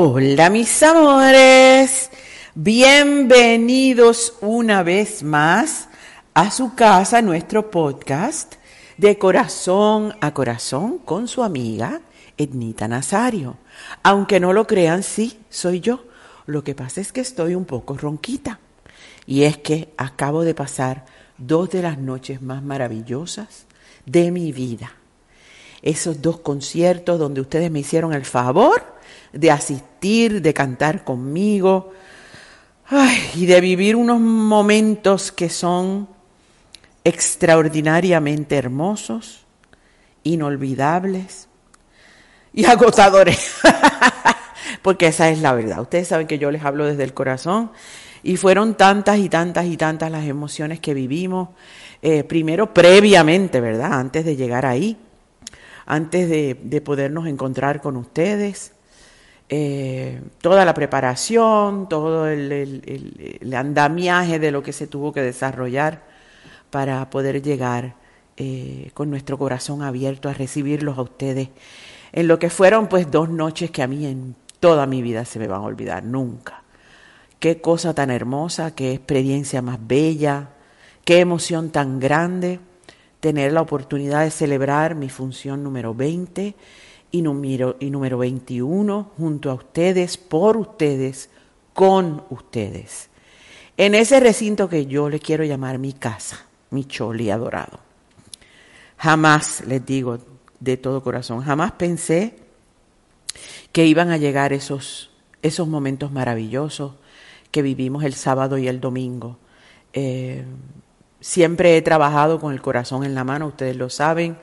Hola mis amores, bienvenidos una vez más a su casa, nuestro podcast de corazón a corazón con su amiga Ednita Nazario. Aunque no lo crean, sí, soy yo. Lo que pasa es que estoy un poco ronquita. Y es que acabo de pasar dos de las noches más maravillosas de mi vida. Esos dos conciertos donde ustedes me hicieron el favor de asistir, de cantar conmigo y de vivir unos momentos que son extraordinariamente hermosos, inolvidables y agotadores. Porque esa es la verdad. Ustedes saben que yo les hablo desde el corazón y fueron tantas y tantas y tantas las emociones que vivimos, eh, primero previamente, ¿verdad? Antes de llegar ahí, antes de, de podernos encontrar con ustedes. Eh, toda la preparación, todo el, andamiaje de lo que se tuvo que desarrollar para poder llegar eh, con nuestro corazón abierto a recibirlos a ustedes en lo que fueron pues dos noches que a mí en toda mi vida se me van a olvidar, nunca. Qué cosa tan hermosa, qué experiencia más bella, qué emoción tan grande tener la oportunidad de celebrar mi función número 20 y número, y número 21 junto a ustedes, por ustedes, con ustedes. En ese recinto que yo le quiero llamar mi casa, mi choli adorado. Jamás, les digo de todo corazón, jamás pensé que iban a llegar esos, esos momentos maravillosos que vivimos el sábado y el domingo. Eh, siempre he trabajado con el corazón en la mano, ustedes lo saben,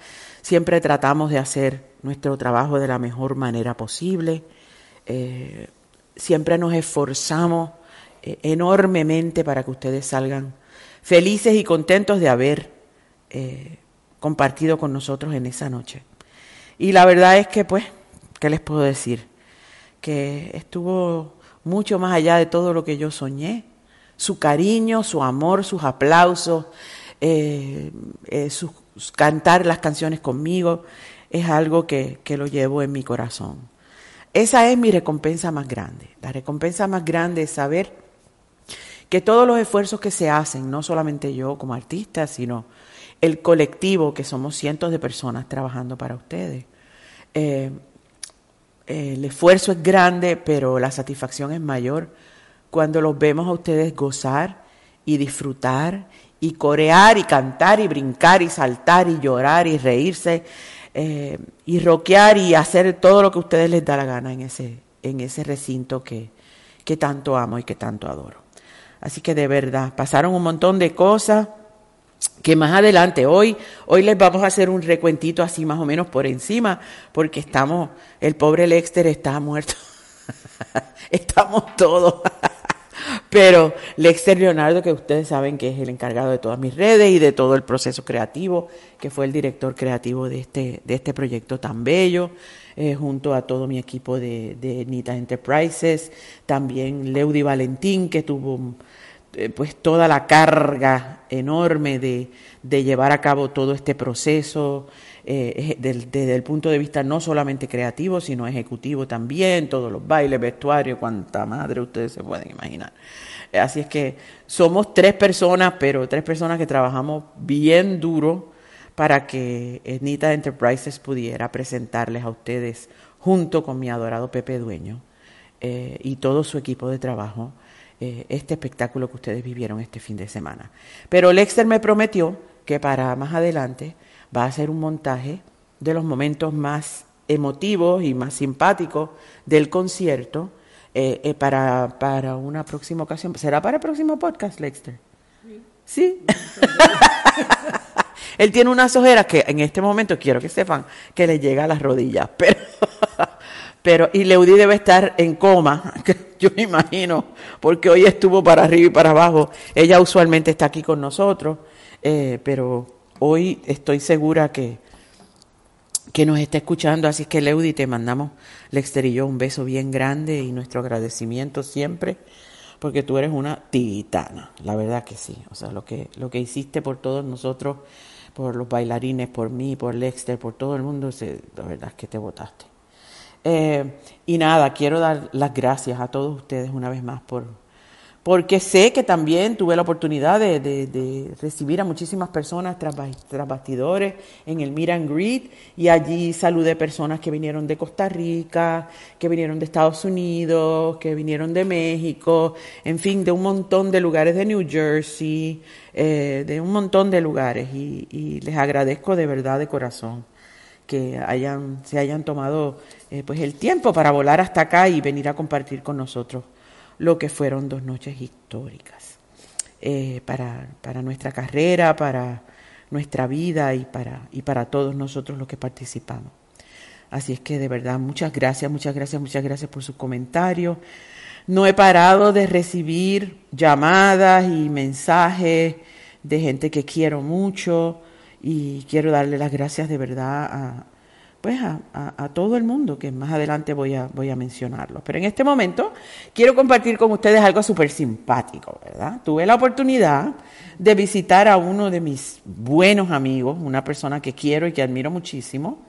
siempre tratamos de hacer nuestro trabajo de la mejor manera posible. Eh, siempre nos esforzamos eh, enormemente para que ustedes salgan felices y contentos de haber eh, compartido con nosotros en esa noche. Y la verdad es que, pues, ¿qué les puedo decir? Que estuvo mucho más allá de todo lo que yo soñé. Su cariño, su amor, sus aplausos, cantar las canciones conmigo, es algo que, lo llevo en mi corazón. Esa es mi recompensa más grande. La recompensa más grande es saber que todos los esfuerzos que se hacen, no solamente yo como artista, sino el colectivo, que somos cientos de personas trabajando para ustedes, eh, el esfuerzo es grande, pero la satisfacción es mayor cuando los vemos a ustedes gozar y disfrutar y corear y cantar y brincar y saltar y llorar y reírse eh, y roquear y hacer todo lo que a ustedes les da la gana en ese, en ese recinto que, que tanto amo y que tanto adoro. Así que de verdad, pasaron un montón de cosas que más adelante, hoy, hoy les vamos a hacer un recuentito así más o menos por encima, porque estamos, el pobre Lexter está muerto. estamos todos. Pero Lexter Leonardo, que ustedes saben que es el encargado de todas mis redes y de todo el proceso creativo, que fue el director creativo de este, de este proyecto tan bello, eh, junto a todo mi equipo de, Nita Enterprises, también Leudi Valentín, que tuvo eh, pues toda la carga enorme de, llevar a cabo todo este proceso, eh, desde el punto de vista no solamente creativo, sino ejecutivo también, todos los bailes, vestuario, cuanta madre ustedes se pueden imaginar. Así es que somos tres personas, pero tres personas que trabajamos bien duro para que Nita Enterprises pudiera presentarles a ustedes, junto con mi adorado Pepe Dueño eh, y todo su equipo de trabajo, eh, este espectáculo que ustedes vivieron este fin de semana. Pero Lexter me prometió que para más adelante va a hacer un montaje de los momentos más emotivos y más simpáticos del concierto eh, para, para una próxima ocasión. ¿Será para el próximo podcast, Lexter? Sí. Él tiene unas ojeras que en este momento quiero que sepan que le llega a las rodillas, pero, pero y Leudí debe estar en coma, yo me imagino, porque hoy estuvo para arriba y para abajo. Ella usualmente está aquí con nosotros, eh, pero hoy estoy segura que, que nos está escuchando, así que Leudi, te mandamos, Lexter y yo, un beso bien grande y nuestro agradecimiento siempre porque tú eres una titana, la verdad que sí. O sea, lo que, lo que hiciste por todos nosotros, por los bailarines, por mí, por Lexter, por todo el mundo, la verdad es que te votaste. Eh, y nada, quiero dar las gracias a todos ustedes una vez más por, porque sé que también tuve la oportunidad de, recibir a muchísimas personas tras, bastidores en el Meet and Greet y allí saludé personas que vinieron de Costa Rica, que vinieron de Estados Unidos, que vinieron de México, en fin, de un montón de lugares de New Jersey, eh, de un montón de lugares y, les agradezco de verdad de corazón que hayan, se hayan tomado eh, pues el tiempo para volar hasta acá y venir a compartir con nosotros lo que fueron dos noches históricas eh, para, para, nuestra carrera, para nuestra vida y para, y para todos nosotros los que participamos. Así es que de verdad, muchas gracias, muchas gracias, muchas gracias por sus comentarios. No he parado de recibir llamadas y mensajes de gente que quiero mucho y quiero darle las gracias de verdad a, pues a, todo el mundo, que más adelante voy a, voy a mencionarlo. Pero en este momento quiero compartir con ustedes algo súper simpático, ¿verdad? Tuve la oportunidad de visitar a uno de mis buenos amigos, una persona que quiero y que admiro muchísimo,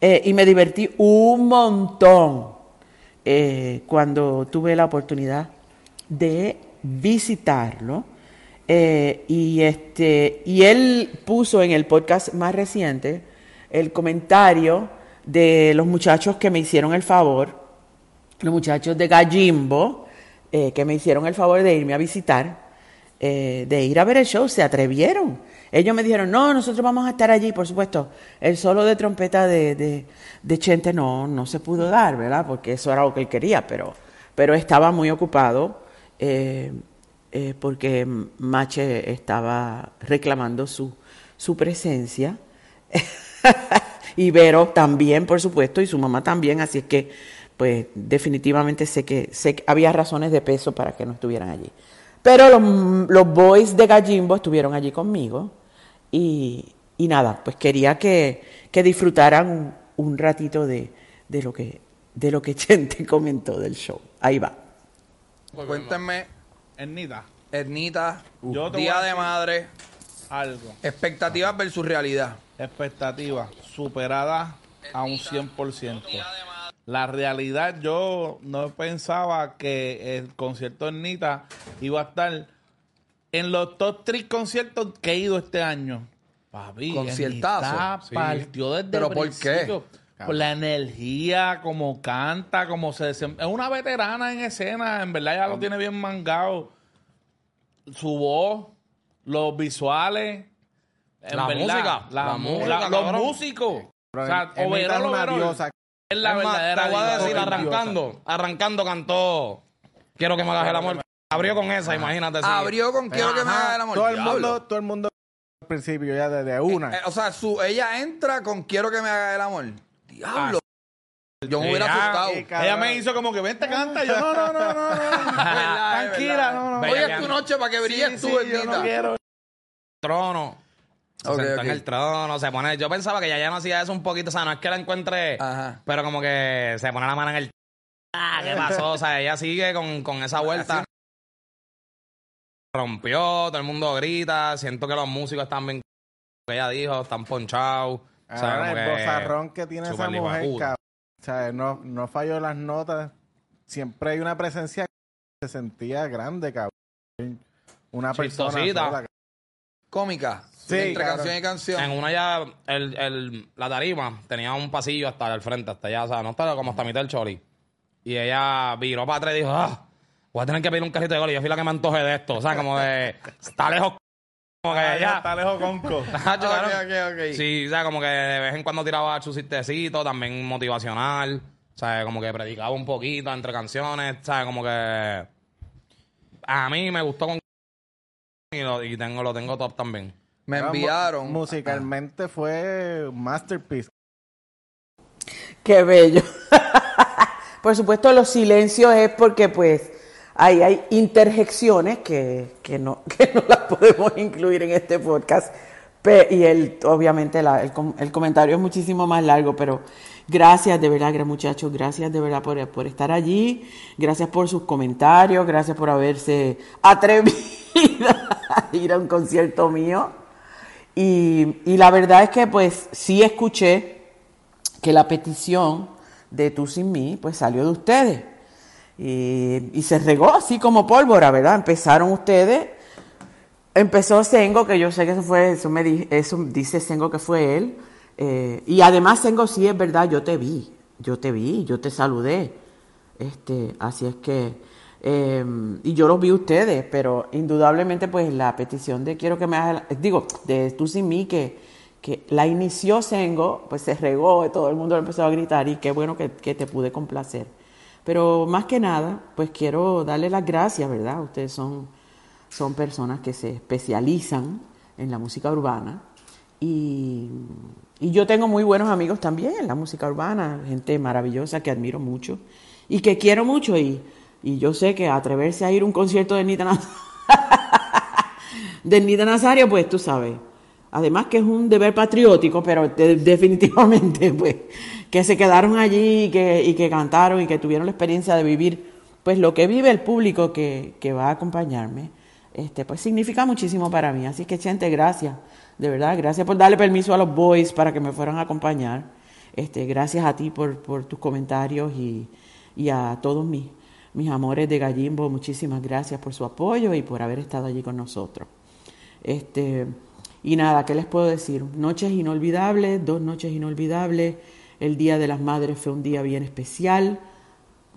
eh, y me divertí un montón eh, cuando tuve la oportunidad de visitarlo. Eh, y, este, y él puso en el podcast más reciente, el comentario de los muchachos que me hicieron el favor, los muchachos de Gallimbo, eh, que me hicieron el favor de irme a visitar, eh, de ir a ver el show, se atrevieron. Ellos me dijeron, no, nosotros vamos a estar allí, por supuesto. El solo de trompeta de, de, Chente no, no se pudo dar, ¿verdad? Porque eso era lo que él quería, pero, pero estaba muy ocupado eh, porque Mache estaba reclamando su, su presencia. y Vero también, por supuesto, y su mamá también, así es que, pues definitivamente sé que, sé que había razones de peso para que no estuvieran allí. Pero los, los boys de Gallimbo estuvieron allí conmigo y, y nada, pues quería que, que disfrutaran un, ratito de, de, lo que, de lo que Chente comentó del show. Ahí va. Cuéntenme, Ernita. Ernita, Día de Madre, algo. Expectativas versus realidad. Expectativas superadas a un 100%. La realidad, yo no pensaba que el concierto de Nita iba a estar en los top 3 conciertos que he ido este año. Papi, conciertazo. partió desde ¿Pero por qué? Por la energía, como canta, como se Es una veterana en escena, en verdad ya lo tiene bien mangado. Su voz, los visuales. La, música, la, música. los músicos. o sea, overall, overall, es la verdadera. Te voy a decir, arrancando, arrancando cantó Quiero que me hagas el amor. Abrió con esa, imagínate. Abrió con Quiero que me hagas el amor. Todo el mundo, todo el mundo al principio ya desde una. Eh, o sea, su, ella entra con Quiero que me hagas el amor. Diablo. Yo me hubiera asustado. Ella me hizo como que vente, canta. yo, no, no, no, no. Tranquila, no, no. Hoy es tu noche para que brilles tú, yo no quiero. Trono. Se sentó en el trono, se pone. Yo pensaba que ya ya no hacía eso un poquito. O sea, no es que la encuentre. Pero como que se pone la mano en el. Ah, ¿qué pasó? o sea, ella sigue con, con esa vuelta. Rompió, todo el mundo grita. Siento que los músicos están bien. Que ella dijo, están ponchados. Ahora, el bozarrón que tiene esa mujer, cabrón. O sea, no, no falló las notas. Siempre hay una presencia que se sentía grande, cabrón. Una persona cómica. Sí, entre canción y canción. En una ya, el, el, la tarima tenía un pasillo hasta el frente, hasta allá, o sea, no estaba como hasta mitad del chori. Y ella viró para atrás y dijo, ah, voy a tener que pedir un carrito de gol. Y yo fui la que me antoje de esto. O sea, como de, está lejos. Como que ya. Está lejos conco. okay, okay, Sí, o sea, como que de vez en cuando tiraba su cistecito, también motivacional. O sea, como que predicaba un poquito entre canciones. O sea, como que. A mí me gustó con. Y, lo, y tengo, lo tengo top también. Me enviaron. Musicalmente fue masterpiece. Qué bello. Por supuesto, los silencios es porque, pues, ahí hay interjecciones que, que, no, que no las podemos incluir en este podcast. y el, obviamente el, el, comentario es muchísimo más largo, pero gracias de verdad, muchachos, gracias de verdad por, por estar allí, gracias por sus comentarios, gracias por haberse atrevido a ir a un concierto mío. Y, y la verdad es que pues sí escuché que la petición de Tú sin mí, pues salió de ustedes. Y, se regó así como pólvora, ¿verdad? Empezaron ustedes, empezó Sengo, que yo sé que eso fue, eso, me eso dice Sengo que fue él. Eh, y además Sengo sí es verdad, yo te vi, yo te vi, yo te saludé. Este, así es que, em, y yo los vi ustedes, pero indudablemente pues la petición de quiero que me hagas, digo, de tú sin mí, que, que la inició Sengo, pues se regó, todo el mundo empezó a gritar y qué bueno que, te pude complacer. Pero más que nada, pues quiero darle las gracias, ¿verdad? Ustedes son, son personas que se especializan en la música urbana y, y yo tengo muy buenos amigos también en la música urbana, gente maravillosa que admiro mucho y que quiero mucho y, y yo sé que atreverse a ir a un concierto de Nita, de Nita Nazario, pues tú sabes, Además que es un deber patriótico, pero definitivamente, pues, que se quedaron allí y que, y que cantaron y que tuvieron la experiencia de vivir, pues, lo que vive el público que, que va a acompañarme, este, pues, significa muchísimo para mí. Así que, gente, gracias, de verdad, gracias por darle permiso a los boys para que me fueran a acompañar. Este, gracias a ti por, por tus comentarios y, y a todos mis, mis amores de Gallimbo, muchísimas gracias por su apoyo y por haber estado allí con nosotros. Este, y nada, ¿qué les puedo decir? Noches inolvidables, dos noches inolvidables. El Día de las Madres fue un día bien especial.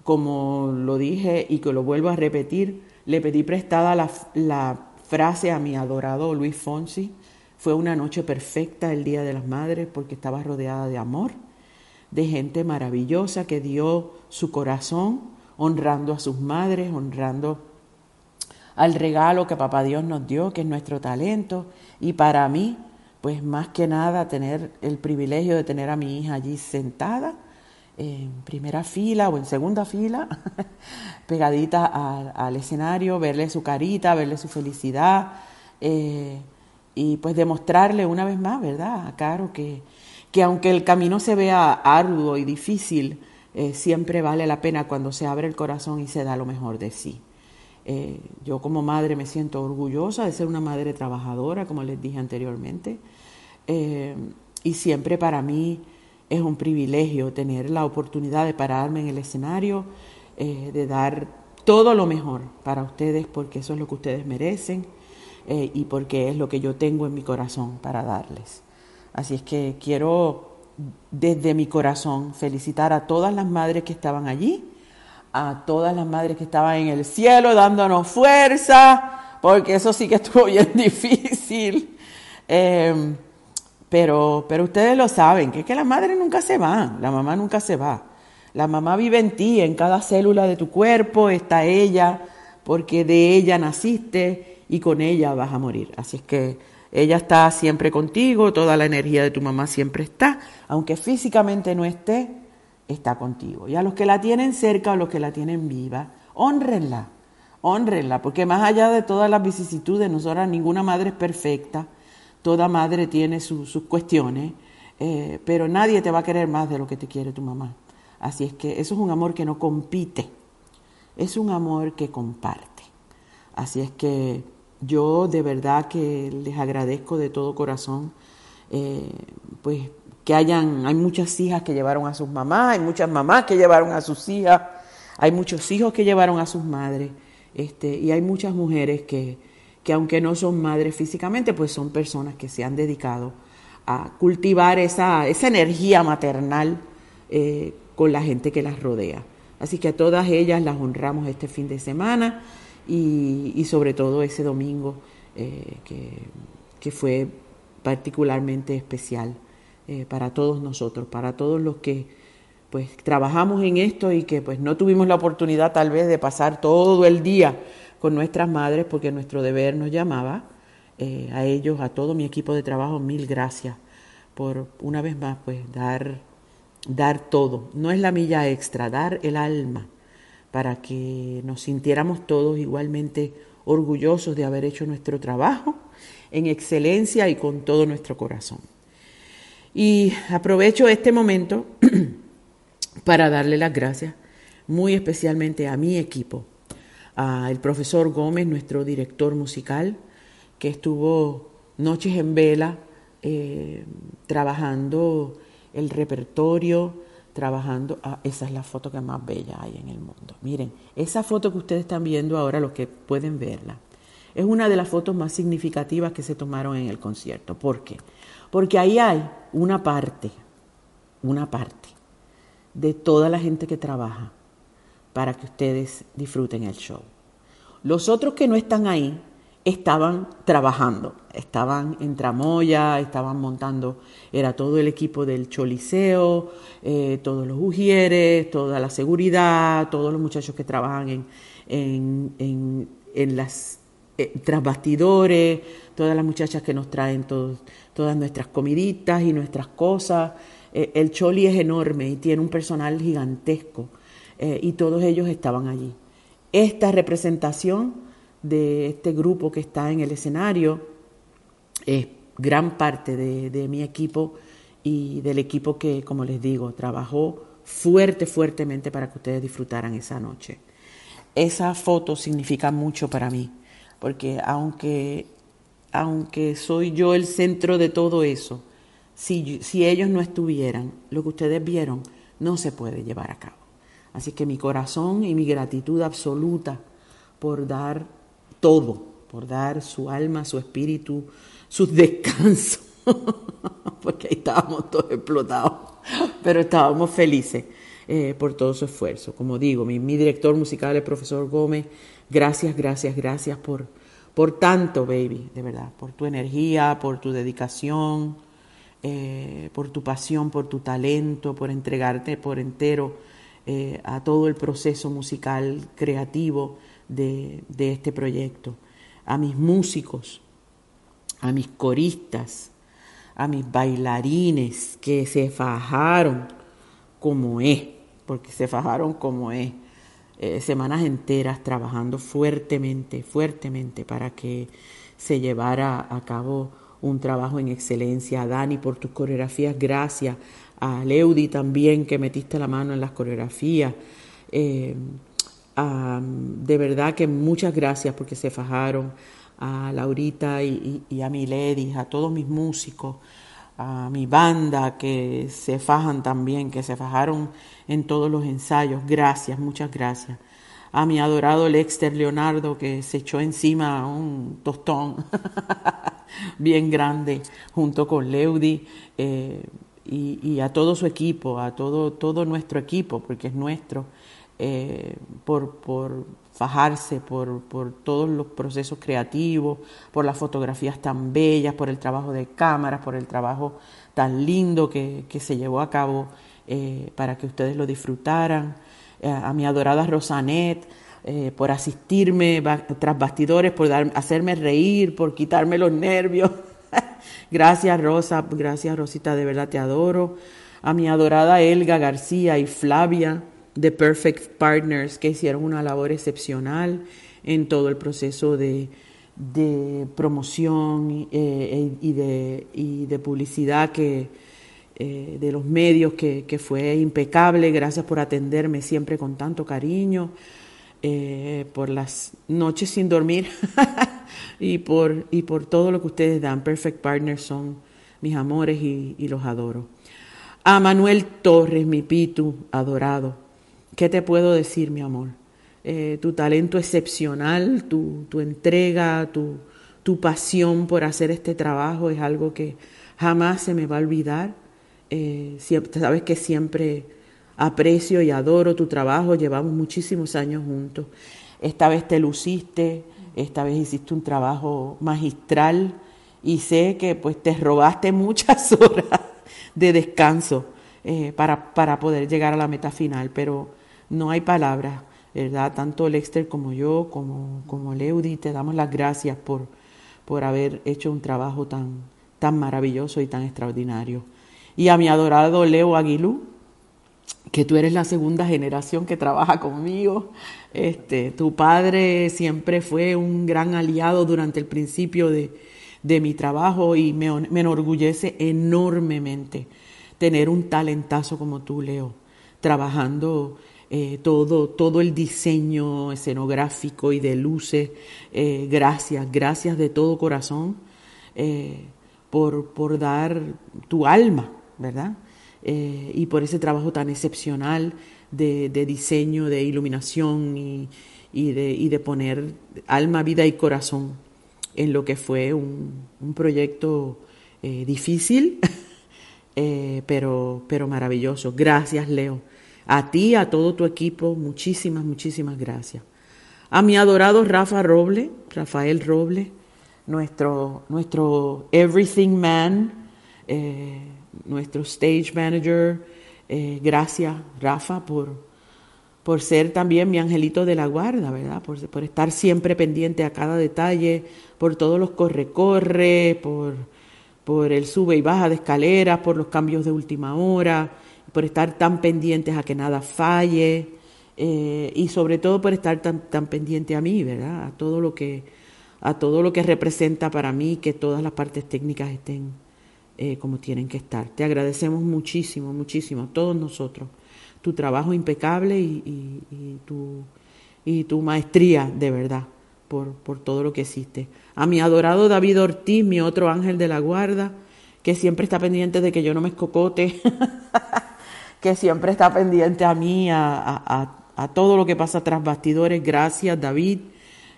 Como lo dije y que lo vuelvo a repetir, le pedí prestada la, la frase a mi adorado Luis Fonsi. Fue una noche perfecta el Día de las Madres porque estaba rodeada de amor, de gente maravillosa que dio su corazón honrando a sus madres, honrando al regalo que Papá Dios nos dio, que es nuestro talento. Y para mí, pues más que nada, tener el privilegio de tener a mi hija allí sentada en primera fila o en segunda fila, pegadita al, escenario, verle su carita, verle su felicidad eh, y pues demostrarle una vez más, ¿verdad? A Caro que, que aunque el camino se vea arduo y difícil, eh, siempre vale la pena cuando se abre el corazón y se da lo mejor de sí. Eh, yo como madre me siento orgullosa de ser una madre trabajadora, como les dije anteriormente, eh, y siempre para mí es un privilegio tener la oportunidad de pararme en el escenario, de dar todo lo mejor para ustedes, porque eso es lo que ustedes merecen y porque es lo que yo tengo en mi corazón para darles. Así es que quiero desde mi corazón felicitar a todas las madres que estaban allí, a todas las madres que estaban en el cielo dándonos fuerza, porque eso sí que estuvo bien difícil. Em, pero, pero ustedes lo saben, que es que la madre nunca se va, la mamá nunca se va. La mamá vive en ti, en cada célula de tu cuerpo está ella, porque de ella naciste y con ella vas a morir. Así es que ella está siempre contigo, toda la energía de tu mamá siempre está, aunque físicamente no esté, está contigo. Y a los que la tienen cerca o los que la tienen viva, honrenla, honrenla, porque más allá de todas las vicisitudes, nosotras ninguna madre es perfecta, toda madre tiene sus cuestiones, eh, pero nadie te va a querer más de lo que te quiere tu mamá. Así es que eso es un amor que no compite, es un amor que comparte. Así es que yo de verdad que les agradezco de todo corazón, eh, pues que hayan, hay muchas hijas que llevaron a sus mamás, hay muchas mamás que llevaron a sus hijas, hay muchos hijos que llevaron a sus madres, este, y hay muchas mujeres que, que aunque no son madres físicamente, pues son personas que se han dedicado a cultivar esa, esa energía maternal eh, con la gente que las rodea. Así que a todas ellas las honramos este fin de semana y, sobre todo ese domingo eh, que, fue particularmente especial eh, para todos nosotros, para todos los que pues trabajamos en esto y que pues no tuvimos la oportunidad tal vez de pasar todo el día con nuestras madres porque nuestro deber nos llamaba. Eh, a ellos, a todo mi equipo de trabajo, mil gracias por una vez más pues dar, dar todo. No es la milla extra, dar el alma para que nos sintiéramos todos igualmente orgullosos de haber hecho nuestro trabajo en excelencia y con todo nuestro corazón. Y aprovecho este momento para darle las gracias muy especialmente a mi equipo, al profesor Gómez, nuestro director musical, que estuvo noches en vela eh, trabajando el repertorio, trabajando. Ah, esa es la foto que más bella hay en el mundo. Miren, esa foto que ustedes están viendo ahora, los que pueden verla, es una de las fotos más significativas que se tomaron en el concierto. ¿Por qué? Porque ahí hay una parte, una parte de toda la gente que trabaja para que ustedes disfruten el show. Los otros que no están ahí estaban trabajando, estaban en tramoya, estaban montando, era todo el equipo del Choliseo, eh, todos los ujieres, toda la seguridad, todos los muchachos que trabajan en, en, en, las eh, trasbastidores, todas las muchachas que nos traen todas nuestras comiditas y nuestras cosas. Eh, el Choli es enorme y tiene un personal gigantesco y todos ellos estaban allí. Esta representación de este grupo que está en el escenario es gran parte de, mi equipo y del equipo que, como les digo, trabajó fuerte, fuertemente para que ustedes disfrutaran esa noche. Esa foto significa mucho para mí, porque aunque, aunque soy yo el centro de todo eso, si, si ellos no estuvieran, lo que ustedes vieron no se puede llevar a cabo. Así que mi corazón y mi gratitud absoluta por dar todo, por dar su alma, su espíritu, sus descansos, porque ahí estábamos todos explotados, pero estábamos felices eh, por todo su esfuerzo. Como digo, mi, director musical, el profesor Gómez, gracias, gracias, gracias por, por tanto, baby, de verdad, por tu energía, por tu dedicación, eh, por tu pasión, por tu talento, por entregarte por entero eh, a todo el proceso musical creativo de, este proyecto, a mis músicos, a mis coristas, a mis bailarines que se fajaron como es, porque se fajaron como es, eh, semanas enteras trabajando fuertemente, fuertemente para que se llevara a cabo un trabajo en excelencia. A Dani por tus coreografías, gracias. A Leudi también que metiste la mano en las coreografías. Eh, de verdad que muchas gracias porque se fajaron a Laurita y, a mi lady, a todos mis músicos, a mi banda que se fajan también, que se fajaron en todos los ensayos. Gracias, muchas gracias. A mi adorado Lexter Leonardo que se echó encima un tostón bien grande junto con Leudi eh, y, y, a todo su equipo, a todo, todo nuestro equipo, porque es nuestro eh, por, fajarse, por, todos los procesos creativos, por las fotografías tan bellas, por el trabajo de cámaras, por el trabajo tan lindo que, se llevó a cabo eh, para que ustedes lo disfrutaran. Eh, a mi adorada Rosanet, por asistirme tras bastidores, por hacerme reír, por quitarme los nervios. gracias Rosa, gracias Rosita, de verdad te adoro. A mi adorada Elga García y Flavia, The Perfect Partners, que hicieron una labor excepcional en todo el proceso de, promoción eh, y, de, y, de, publicidad que, eh, de los medios que, fue impecable. Gracias por atenderme siempre con tanto cariño, eh, por las noches sin dormir y, por, y por todo lo que ustedes dan. Perfect Partners son mis amores y, y los adoro. A Manuel Torres, mi pitu adorado, ¿qué te puedo decir, mi amor? Eh, tu talento excepcional, tu, tu entrega, tu, tu, pasión por hacer este trabajo es algo que jamás se me va a olvidar. Eh, sabes que siempre aprecio y adoro tu trabajo, llevamos muchísimos años juntos. Esta vez te luciste, esta vez hiciste un trabajo magistral y sé que pues te robaste muchas horas de descanso eh, para, para poder llegar a la meta final, pero no hay palabras, ¿verdad? Tanto Lexter como yo, como, como Leudi, te damos las gracias por, por haber hecho un trabajo tan, tan maravilloso y tan extraordinario. Y a mi adorado Leo Aguilú, que tú eres la segunda generación que trabaja conmigo. Este, tu padre siempre fue un gran aliado durante el principio de, de mi trabajo y me, me, enorgullece enormemente tener un talentazo como tú, Leo, trabajando eh, todo, todo el diseño escenográfico y de luces. Eh, gracias, gracias de todo corazón eh, por, por dar tu alma, ¿verdad? Y por ese trabajo tan excepcional de, diseño, de iluminación y, de, de, poner alma, vida y corazón en lo que fue un, proyecto eh, difícil, eh, pero, pero maravilloso. Gracias, Leo. A ti, a todo tu equipo, muchísimas, muchísimas gracias. A mi adorado Rafa Roble, Rafael Roble, nuestro, nuestro Everything Man, nuestro stage manager. Eh, gracias, Rafa, por, por ser también mi angelito de la guarda, ¿verdad? Por, por estar siempre pendiente a cada detalle, por todos los corre-corre, por, por el sube y baja de escaleras, por los cambios de última hora, por estar tan pendientes a que nada falle eh, y sobre todo por estar tan, tan pendiente a mí, ¿verdad? A todo lo que a todo lo que representa para mí que todas las partes técnicas estén eh, como tienen que estar. Te agradecemos muchísimo, muchísimo, todos nosotros, tu trabajo impecable y, tu, y tu maestría de verdad por, por todo lo que hiciste. A mi adorado David Ortiz, mi otro ángel de la guarda, que siempre está pendiente de que yo no me escocote, que siempre está pendiente a mí, a, a, todo lo que pasa tras bastidores. Gracias, David.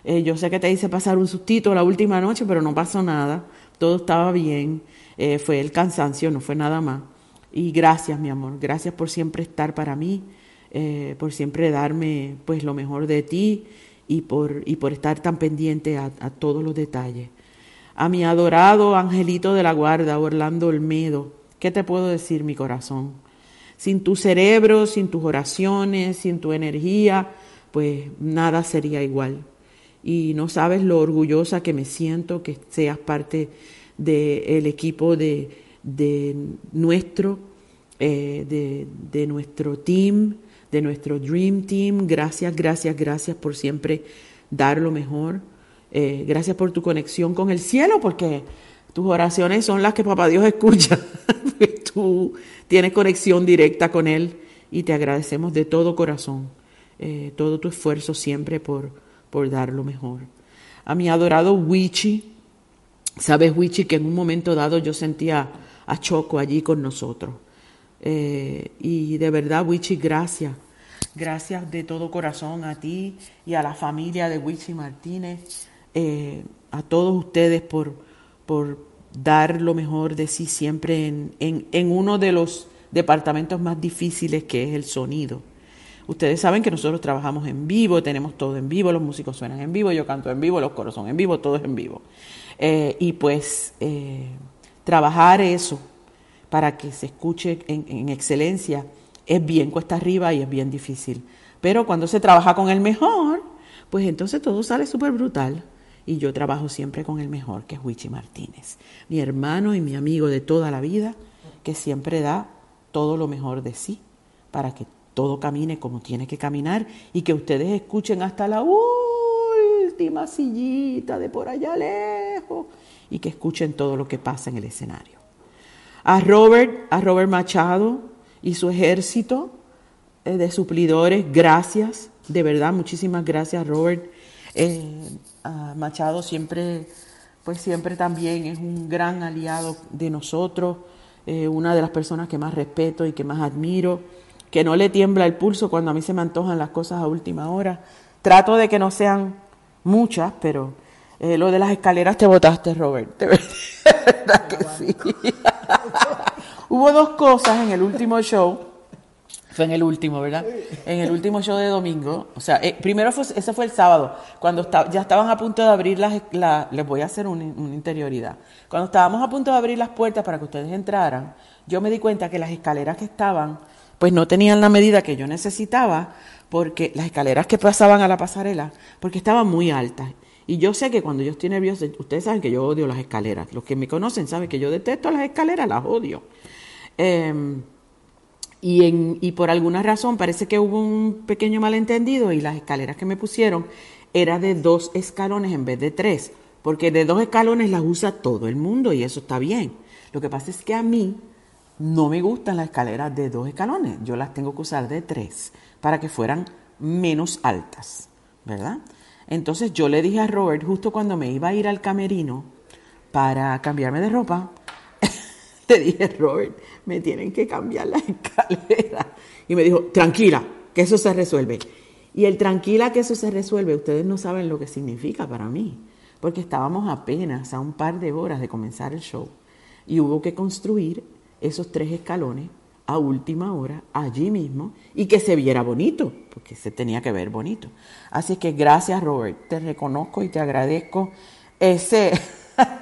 Eh, yo sé que te hice pasar un sustito la última noche, pero no pasó nada. Todo estaba bien. Eh, fue el cansancio, no fue nada más. Y gracias, mi amor, gracias por siempre estar para mí, eh, por siempre darme pues lo mejor de ti y por, y por estar tan pendiente a, todos los detalles. A mi adorado angelito de la guarda, Orlando Olmedo, ¿qué te puedo decir, mi corazón? Sin tu cerebro, sin tus oraciones, sin tu energía, pues nada sería igual. Y no sabes lo orgullosa que me siento que seas parte del equipo de, de nuestro, eh, de, de, nuestro team, de nuestro Dream Team. Gracias, gracias, gracias por siempre dar lo mejor. Eh, gracias por tu conexión con el cielo, porque tus oraciones son las que Papá Dios escucha. Tú tienes conexión directa con Él y te agradecemos de todo corazón eh, todo tu esfuerzo siempre por, por dar lo mejor. A mi adorado Wichi, Sabes, Wichi, que en un momento dado yo sentía a Choco allí con nosotros. Eh, y de verdad, Wichi, gracias. Gracias de todo corazón a ti y a la familia de Wichi Martínez, eh, a todos ustedes por, por dar lo mejor de sí siempre en, en, en uno de los departamentos más difíciles que es el sonido. Ustedes saben que nosotros trabajamos en vivo, tenemos todo en vivo, los músicos suenan en vivo, yo canto en vivo, los coros son en vivo, todo es en vivo. Eh, y pues eh, trabajar eso para que se escuche en, excelencia es bien cuesta arriba y es bien difícil. Pero cuando se trabaja con el mejor, pues entonces todo sale súper brutal. Y yo trabajo siempre con el mejor, que es Wichi Martínez, mi hermano y mi amigo de toda la vida, que siempre da todo lo mejor de sí para que todo camine como tiene que caminar y que ustedes escuchen hasta la última sillita de por allá lejos y que escuchen todo lo que pasa en el escenario. A Robert, a Robert Machado y su ejército eh, de suplidores, gracias, de verdad, muchísimas gracias Robert. Eh, Machado siempre, pues siempre también es un gran aliado de nosotros. eh, una de las personas que más respeto y que más admiro, que no le tiembla el pulso cuando a mí se me antojan las cosas a última hora. Trato de que no sean muchas, pero lo de las escaleras te botaste, Robert. Verdad que sí. Hubo dos cosas en el último show. Fue en el último, ¿verdad? En el último show de domingo. O sea, eh, primero fue, ese fue el sábado, cuando ya estaban a punto de abrir las... les voy a hacer una, interioridad. Cuando estábamos a punto de abrir las puertas para que ustedes entraran, yo me di cuenta que las escaleras que estaban, pues no tenían la medida que yo necesitaba, porque las escaleras que pasaban a la pasarela, porque estaban muy altas. Y yo sé que cuando yo estoy nerviosa, ustedes saben que yo odio las escaleras. Los que me conocen saben que yo detesto las escaleras, las odio. Em, y, por alguna razón parece que hubo un pequeño malentendido y las escaleras que me pusieron era de dos escalones en vez de tres. Porque de dos escalones las usa todo el mundo y eso está bien. Lo que pasa es que a mí no me gustan las escaleras de dos escalones. Yo las tengo que usar de tres para que fueran menos altas, ¿verdad? Entonces yo le dije a Robert, justo cuando me iba a ir al camerino para cambiarme de ropa, le dije, Robert, me tienen que cambiar la escalera. Y me dijo, tranquila, que eso se resuelve. Y el tranquila que eso se resuelve, ustedes no saben lo que significa para mí, porque estábamos apenas a un par de horas de comenzar el show y hubo que construir esos tres escalones a última hora, allí mismo, y que se viera bonito, porque se tenía que ver bonito. Así que gracias, Robert, te reconozco y te agradezco ese,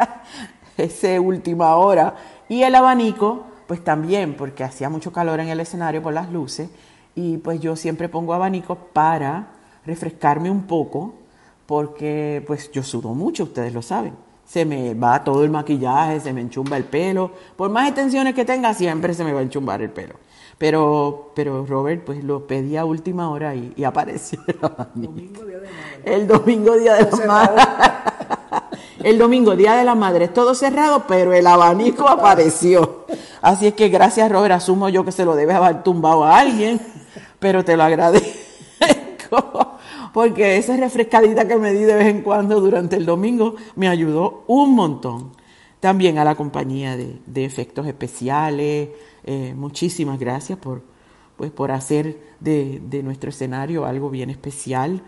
ese última hora. Y el abanico, pues también, porque hacía mucho calor en el escenario por las luces, y pues yo siempre pongo abanicos para refrescarme un poco, porque pues yo sudo mucho, ustedes lo saben se me va todo el maquillaje, se me enchumba el pelo. Por más extensiones que tenga, siempre se me va a enchumbar el pelo. Pero, pero Robert, pues lo pedí a última hora y, apareció el domingo día de la madre. El domingo día de la madre. Todo cerrado, pero el abanico apareció. Así es que gracias, Robert. Asumo yo que se lo debe haber tumbado a alguien, pero te lo agradezco porque esa refrescadita que me di de vez en cuando durante el domingo me ayudó un montón. También a la compañía de, efectos especiales, eh, muchísimas gracias por, pues, por hacer de, nuestro escenario algo bien especial.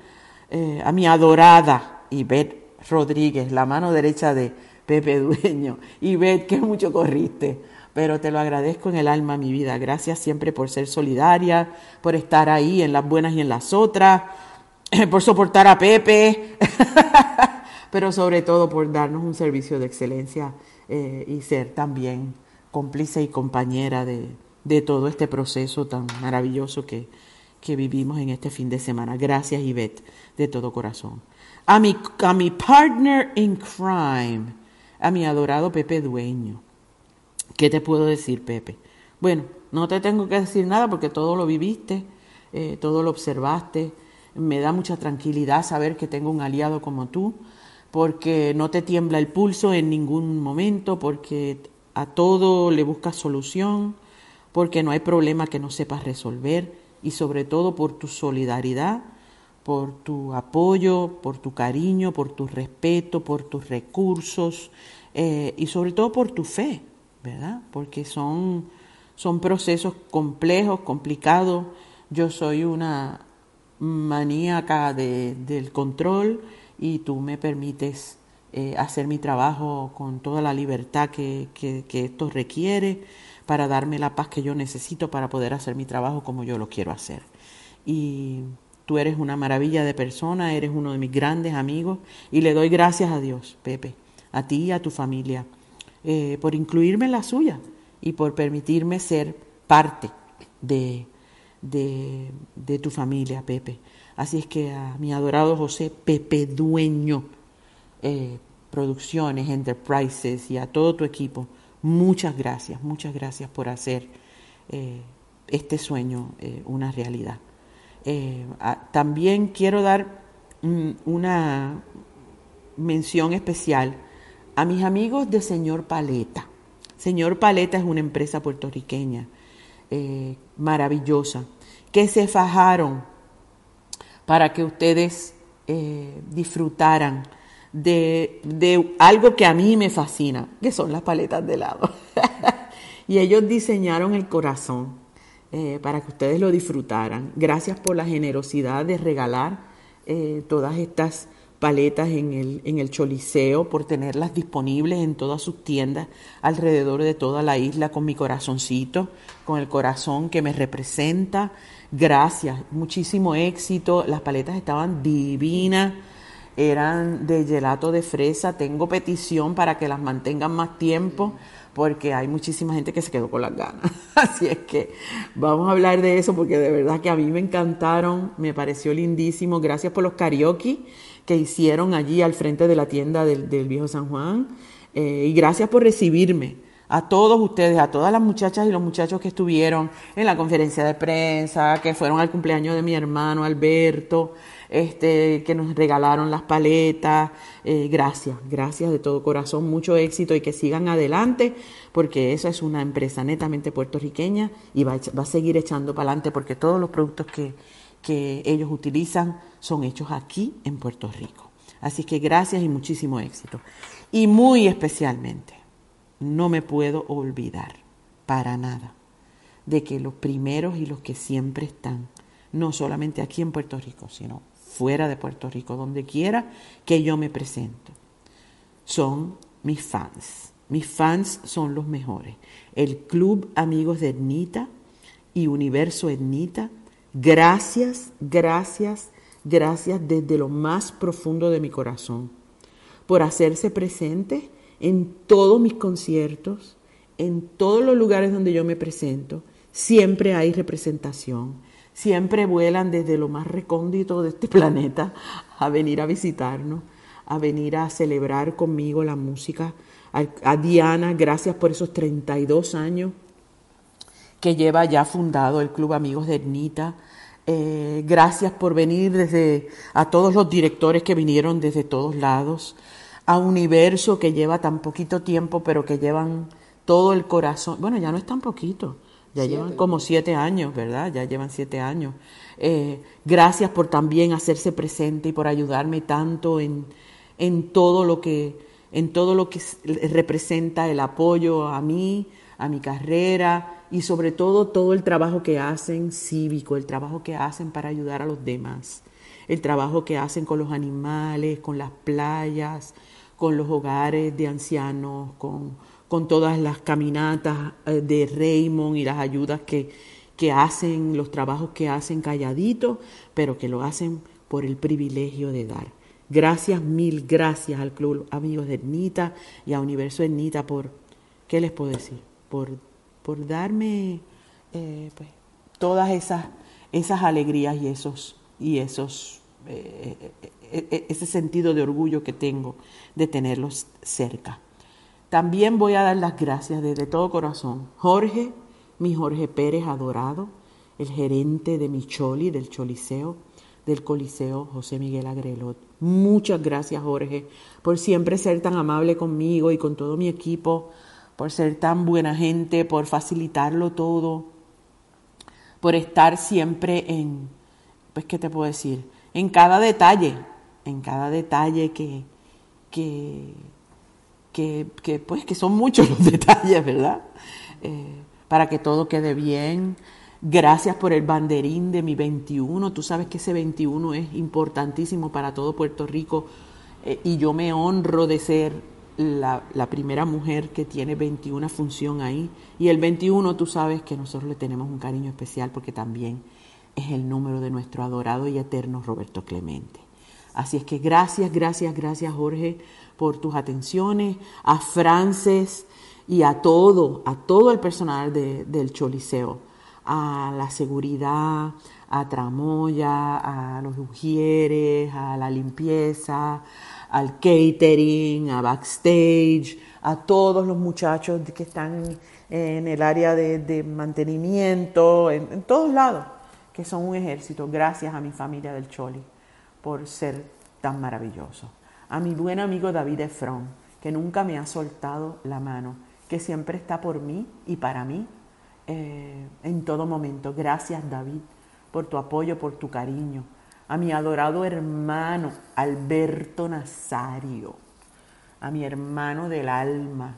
Eh, a mi adorada Ivette Rodríguez, la mano derecha de Pepe Dueño. Ivette, que mucho corriste, pero te lo agradezco en el alma, mi vida. Gracias siempre por ser solidaria, por estar ahí en las buenas y en las otras por soportar a Pepe, pero sobre todo por darnos un servicio de excelencia eh, y ser también cómplice y compañera de, todo este proceso tan maravilloso que, que, vivimos en este fin de semana. Gracias, Ivette, de todo corazón. A mi, a mi partner in crime, a mi adorado Pepe Dueño. ¿Qué te puedo decir, Pepe? Bueno, no te tengo que decir nada porque todo lo viviste, eh, todo lo observaste me da mucha tranquilidad saber que tengo un aliado como tú, porque no te tiembla el pulso en ningún momento, porque a todo le buscas solución, porque no hay problema que no sepas resolver y sobre todo por tu solidaridad, por tu apoyo, por tu cariño, por tu respeto, por tus recursos eh, y sobre todo por tu fe, ¿verdad? Porque son, son procesos complejos, complicados. Yo soy una maníaca de, del control y tú me permites eh, hacer mi trabajo con toda la libertad que, que, esto requiere para darme la paz que yo necesito para poder hacer mi trabajo como yo lo quiero hacer. Y tú eres una maravilla de persona, eres uno de mis grandes amigos y le doy gracias a Dios, Pepe, a ti y a tu familia, eh, por incluirme en la suya y por permitirme ser parte de, de, de tu familia, Pepe. Así es que a mi adorado José Pepe Dueño, eh, Producciones, Enterprises y a todo tu equipo, muchas gracias, muchas gracias por hacer eh, este sueño eh, una realidad. también quiero dar una mención especial a mis amigos de Señor Paleta. Señor Paleta es una empresa puertorriqueña maravillosa, que se fajaron para que ustedes eh, disfrutaran de, algo que a mí me fascina, que son las paletas de helado. Y ellos diseñaron el corazón eh, para que ustedes lo disfrutaran. Gracias por la generosidad de regalar eh, todas estas paletas en el, en el Choliseo, por tenerlas disponibles en todas sus tiendas alrededor de toda la isla con mi corazoncito, con el corazón que me representa. Gracias, muchísimo éxito. Las paletas estaban divinas, eran de gelato de fresa. Tengo petición para que las mantengan más tiempo porque hay muchísima gente que se quedó con las ganas. Así es que vamos a hablar de eso porque de verdad que a mí me encantaron, me pareció lindísimo. Gracias por los karaoke que hicieron allí al frente de la tienda del, Viejo San Juan. Eh, y gracias por recibirme a todos ustedes, a todas las muchachas y los muchachos que estuvieron en la conferencia de prensa, que fueron al cumpleaños de mi hermano Alberto, este, que nos regalaron las paletas. Eh, gracias, gracias de todo corazón, mucho éxito y que sigan adelante, porque esa es una empresa netamente puertorriqueña y va, va a seguir echando para adelante porque todos los productos que, que ellos utilizan son hechos aquí en Puerto Rico. Así que gracias y muchísimo éxito. Y muy especialmente, no me puedo olvidar para nada de que los primeros y los que siempre están, no solamente aquí en Puerto Rico, sino fuera de Puerto Rico, donde quiera que yo me presento, son mis fans. Mis fans son los mejores. El Club Amigos de Etnita y Universo Etnita Gracias, gracias, gracias desde lo más profundo de mi corazón por hacerse presente en todos mis conciertos, en todos los lugares donde yo me presento. Siempre hay representación, siempre vuelan desde lo más recóndito de este planeta a venir a visitarnos, a venir a celebrar conmigo la música. A, Diana, gracias por esos 32 años que lleva ya fundado el Club Amigos de Ernita. Eh, gracias por venir desde a todos los directores que vinieron desde todos lados, a Universo que lleva tan poquito tiempo, pero que llevan todo el corazón. Bueno, ya no es tan poquito, ya llevan como siete años, ¿verdad? Ya llevan siete años. Eh, gracias por también hacerse presente y por ayudarme tanto en, en todo lo que en todo lo que representa el apoyo a mí, a mi carrera y sobre todo todo el trabajo que hacen cívico, el trabajo que hacen para ayudar a los demás, el trabajo que hacen con los animales, con las playas, con los hogares de ancianos, con, con todas las caminatas eh, de Raymond y las ayudas que, que hacen, los trabajos que hacen calladitos, pero que lo hacen por el privilegio de dar. Gracias, mil gracias al Club Amigos de Ernita y a Universo Ernita por, ¿qué les puedo decir? por, por darme eh, pues, todas esas, esas alegrías y esos, y esos eh, eh, ese sentido de orgullo que tengo de tenerlos cerca. También voy a dar las gracias desde todo corazón. Jorge, mi Jorge Pérez adorado, el gerente de mi Choli, del Choliseo, del Coliseo José Miguel Agrelot. Muchas gracias, Jorge, por siempre ser tan amable conmigo y con todo mi equipo por ser tan buena gente, por facilitarlo todo, por estar siempre en, pues, ¿qué te puedo decir? En cada detalle, en cada detalle que, que, que, pues, que son muchos los detalles, ¿verdad? Eh, para que todo quede bien. Gracias por el banderín de mi 21. Tú sabes que ese 21 es importantísimo para todo Puerto Rico eh, y yo me honro de ser la, primera mujer que tiene 21 función ahí. Y el 21 tú sabes que nosotros le tenemos un cariño especial porque también es el número de nuestro adorado y eterno Roberto Clemente. Así es que gracias, gracias, gracias Jorge por tus atenciones, a Frances y a todo, a todo el personal del Choliseo, a la seguridad, a Tramoya, a los ujieres, a la limpieza, al catering, a backstage, a todos los muchachos que están en el área de, mantenimiento, en, todos lados, que son un ejército. Gracias a mi familia del Choli por ser tan maravilloso. A mi buen amigo David Efron, que nunca me ha soltado la mano, que siempre está por mí y para mí eh, en todo momento. Gracias David por tu apoyo, por tu cariño a mi adorado hermano Alberto Nazario, a mi hermano del alma,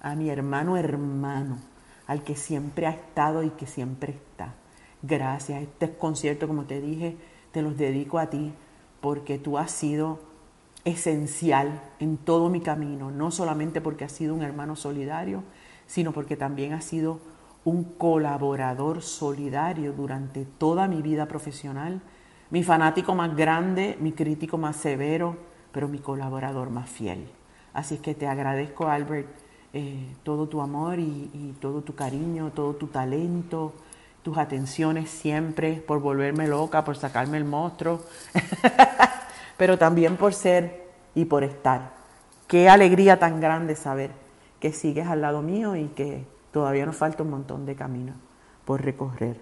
a mi hermano hermano, al que siempre ha estado y que siempre está. Gracias. Este concierto, como te dije, te los dedico a ti porque tú has sido esencial en todo mi camino, no solamente porque has sido un hermano solidario, sino porque también has sido un colaborador solidario durante toda mi vida profesional, mi fanático más grande, mi crítico más severo, pero mi colaborador más fiel. Así es que te agradezco, Albert, eh, todo tu amor y, todo tu cariño, todo tu talento, tus atenciones siempre, por volverme loca, por sacarme el monstruo, pero también por ser y por estar. Qué alegría tan grande saber que sigues al lado mío y que todavía nos falta un montón de camino por recorrer.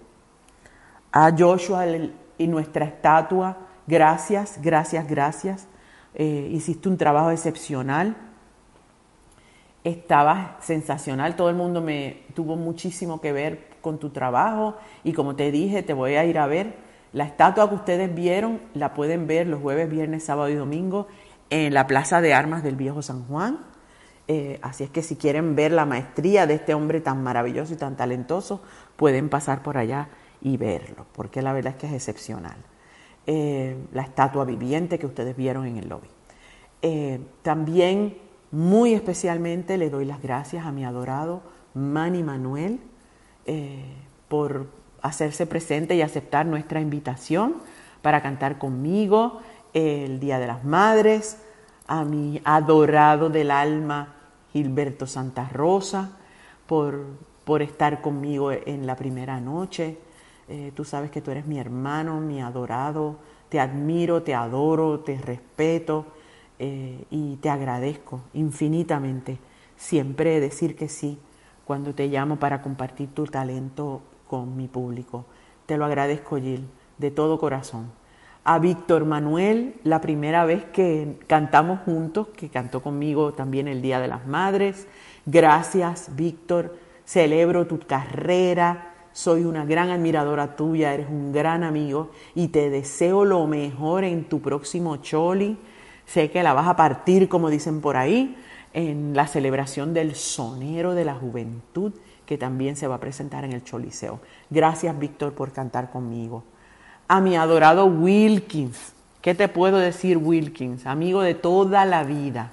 A Joshua y nuestra estatua, gracias, gracias, gracias. Eh, hiciste un trabajo excepcional estabas sensacional, todo el mundo me tuvo muchísimo que ver con tu trabajo y como te dije, te voy a ir a ver. La estatua que ustedes vieron la pueden ver los jueves, viernes, sábado y domingo en la Plaza de Armas del Viejo San Juan. Eh, así es que si quieren ver la maestría de este hombre tan maravilloso y tan talentoso, pueden pasar por allá y verlo, porque la verdad es que es excepcional. Eh, la estatua viviente que ustedes vieron en el lobby. Eh, también muy especialmente le doy las gracias a mi adorado Manny Manuel eh, por hacerse presente y aceptar nuestra invitación para cantar conmigo el Día de las Madres, a mi adorado del alma Gilberto Santa Rosa por, por estar conmigo en la primera noche. Eh, tú sabes que tú eres mi hermano, mi adorado, te admiro, te adoro, te respeto eh, y te agradezco infinitamente siempre decir que sí cuando te llamo para compartir tu talento con mi público. Te lo agradezco, Gil, de todo corazón. A Víctor Manuel, la primera vez que cantamos juntos, que cantó conmigo también el Día de las Madres. Gracias, Víctor. Celebro tu carrera. Soy una gran admiradora tuya, eres un gran amigo y te deseo lo mejor en tu próximo Choli Sé que la vas a partir, como dicen por ahí, en la celebración del Sonero de la Juventud, que también se va a presentar en el Choliseo. Gracias, Víctor, por cantar conmigo. A mi adorado Wilkins, ¿qué te puedo decir, Wilkins? Amigo de toda la vida.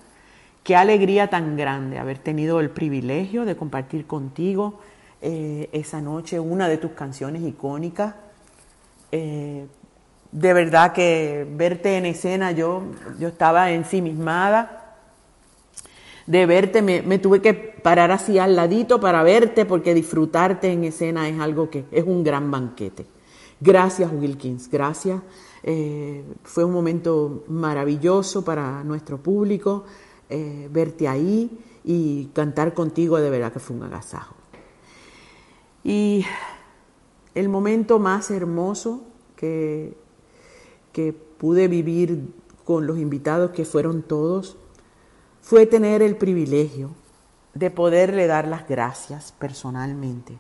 Qué alegría tan grande haber tenido el privilegio de compartir contigo eh, esa noche una de tus canciones icónicas. Eh, de verdad que verte en escena, yo, yo estaba ensimismada. De verte, me, tuve que parar así al ladito para verte, porque disfrutarte en escena es algo que es un gran banquete. Gracias, Wilkins, gracias. Eh, fue un momento maravilloso para nuestro público verte ahí y cantar contigo, de verdad que fue un agasajo. Y el momento más hermoso que que pude vivir con los invitados, que fueron todos, fue tener el privilegio de poderle dar las gracias personalmente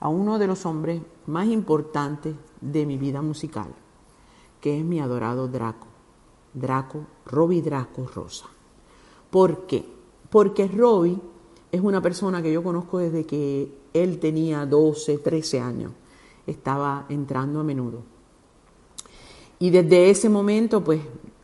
a uno de los hombres más importantes de mi vida musical, que es mi adorado Draco, Draco, Robbie Draco Rosa. ¿Por qué? Porque Robbie es una persona que yo conozco desde que él tenía 12, 13 años. Estaba entrando a menudo. Y desde ese momento, pues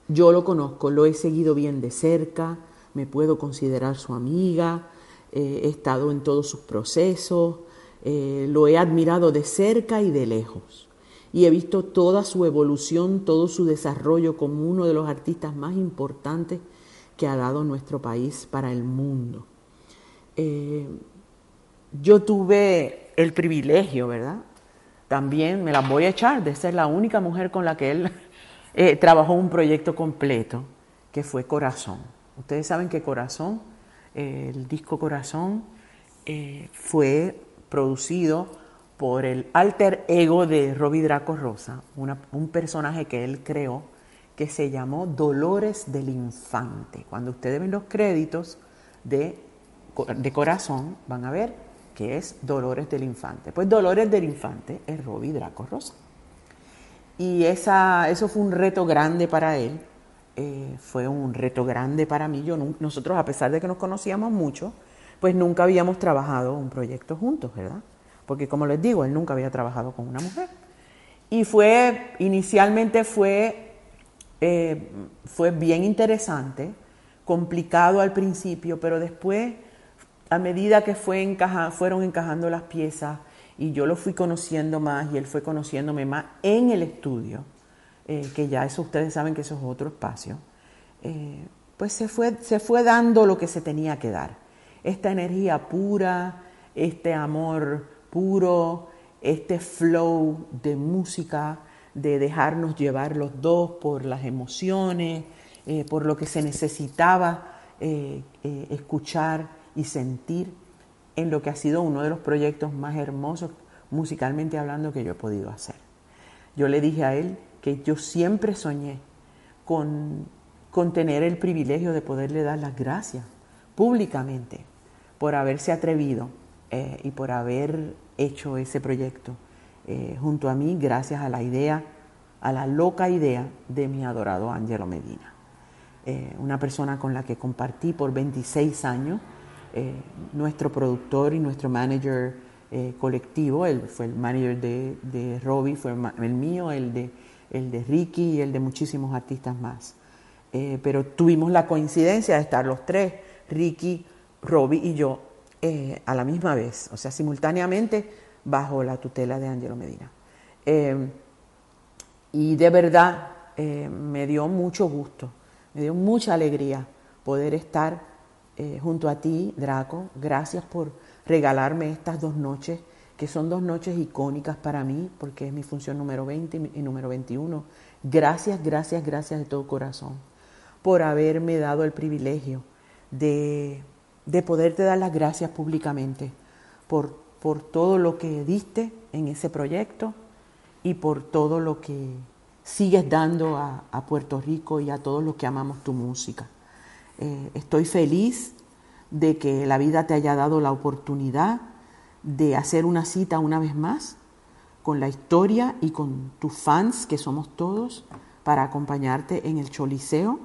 yo lo conozco, lo he seguido bien de cerca, me puedo considerar su amiga, eh, he estado en todos sus procesos, eh, lo he admirado de cerca y de lejos. Y he visto toda su evolución, todo su desarrollo como uno de los artistas más importantes que ha dado nuestro país para el mundo. Eh, yo tuve el privilegio, ¿verdad?, también me las voy a echar de ser la única mujer con la que él eh, trabajó un proyecto completo, que fue Corazón. Ustedes saben que Corazón, eh, el disco Corazón, eh, fue producido por el alter ego de Robbie Draco Rosa, un personaje que él creó que se llamó Dolores del Infante. Cuando ustedes ven los créditos de, de Corazón, van a ver que es Dolores del Infante. Pues Dolores del Infante es Robbie Draco Rosa. Y esa, eso fue un reto grande para él, eh, fue un reto grande para mí. Yo, nosotros, a pesar de que nos conocíamos mucho, pues nunca habíamos trabajado un proyecto juntos, ¿verdad? Porque como les digo, él nunca había trabajado con una mujer. Y fue, inicialmente fue, eh, fue bien interesante, complicado al principio, pero después, a medida que fue fueron encajando las piezas y yo lo fui conociendo más y él fue conociéndome más en el estudio, eh, que ya eso ustedes saben que eso es otro espacio, eh, pues se fue, se fue dando lo que se tenía que dar. Esta energía pura, este amor puro, este flow de música, de dejarnos llevar los dos por las emociones, eh, por lo que se necesitaba escuchar y sentir en lo que ha sido uno de los proyectos más hermosos musicalmente hablando que yo he podido hacer. Yo le dije a él que yo siempre soñé con, con tener el privilegio de poderle dar las gracias públicamente por haberse atrevido y por haber hecho ese proyecto eh, junto a mí gracias a la idea, a la loca idea de mi adorado Angelo Medina. Eh, una persona con la que compartí por 26 años, eh, nuestro productor y nuestro manager colectivo, él fue el manager de, de Robbie, fue el mío, el de, el de Ricky y el de muchísimos artistas más. pero tuvimos la coincidencia de estar los tres, Ricky, Robbie y yo, eh, a la misma vez, o sea, simultáneamente bajo la tutela de Angelo Medina. Eh, y de verdad eh, me dio mucho gusto, me dio mucha alegría poder estar junto a ti, Draco. Gracias por regalarme estas dos noches, que son dos noches icónicas para mí, porque es mi función número 20 y número 21. Gracias, gracias, gracias de todo corazón por haberme dado el privilegio de de poderte dar las gracias públicamente por, por todo lo que diste en ese proyecto y por todo lo que sigues dando a, Puerto Rico y a todos los que amamos tu música. Eh, estoy feliz de que la vida te haya dado la oportunidad de hacer una cita una vez más con la historia y con tus fans, que somos todos, para acompañarte en el Choliseo,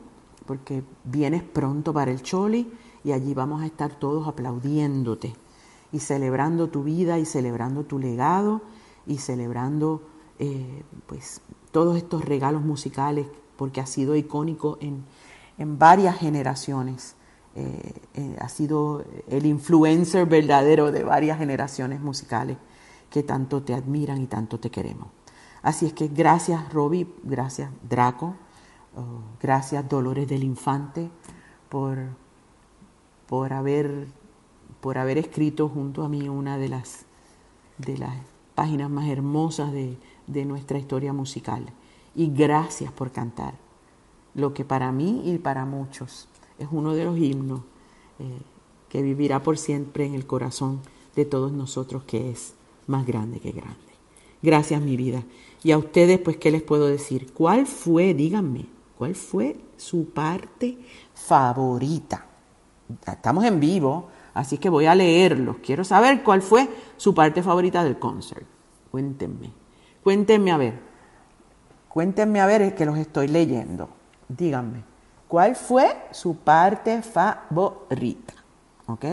porque vienes pronto para el Choli y allí vamos a estar todos aplaudiéndote y celebrando tu vida y celebrando tu legado y celebrando eh, pues todos estos regalos musicales porque ha sido icónico en, varias generaciones. Eh, eh, ha sido el influencer verdadero de varias generaciones musicales que tanto te admiran y tanto te queremos. Así es que gracias Robbie, gracias Draco, oh, gracias Dolores del Infante por por haber, por haber escrito junto a mí una de las, de las páginas más hermosas de, nuestra historia musical. Y gracias por cantar lo que para mí y para muchos es uno de los himnos eh, que vivirá por siempre en el corazón de todos nosotros, que es más grande que grande. Gracias, mi vida. Y a ustedes, pues, ¿qué les puedo decir? ¿Cuál fue, díganme, cuál fue su parte favorita? estamos en vivo, así que voy a leerlos. Quiero saber cuál fue su parte favorita del concert. Cuéntenme. Cuéntenme a ver. Cuéntenme a ver, es que los estoy leyendo. Díganme. ¿Cuál fue su parte favorita? ¿Ok?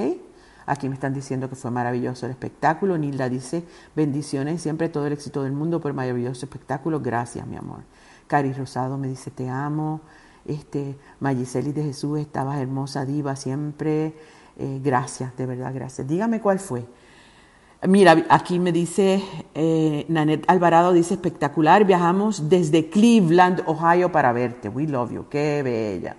Aquí me están diciendo que fue maravilloso el espectáculo. Nilda dice, bendiciones, siempre todo el éxito del mundo por maravilloso espectáculo. Gracias, mi amor. Cari Rosado me dice, te amo este, Magiseli de Jesús, estabas hermosa, diva, siempre. Eh, gracias, de verdad, gracias. Dígame cuál fue. Mira, aquí me dice, eh, Nanet Alvarado dice, espectacular, viajamos desde Cleveland, Ohio para verte. We love you, qué bella.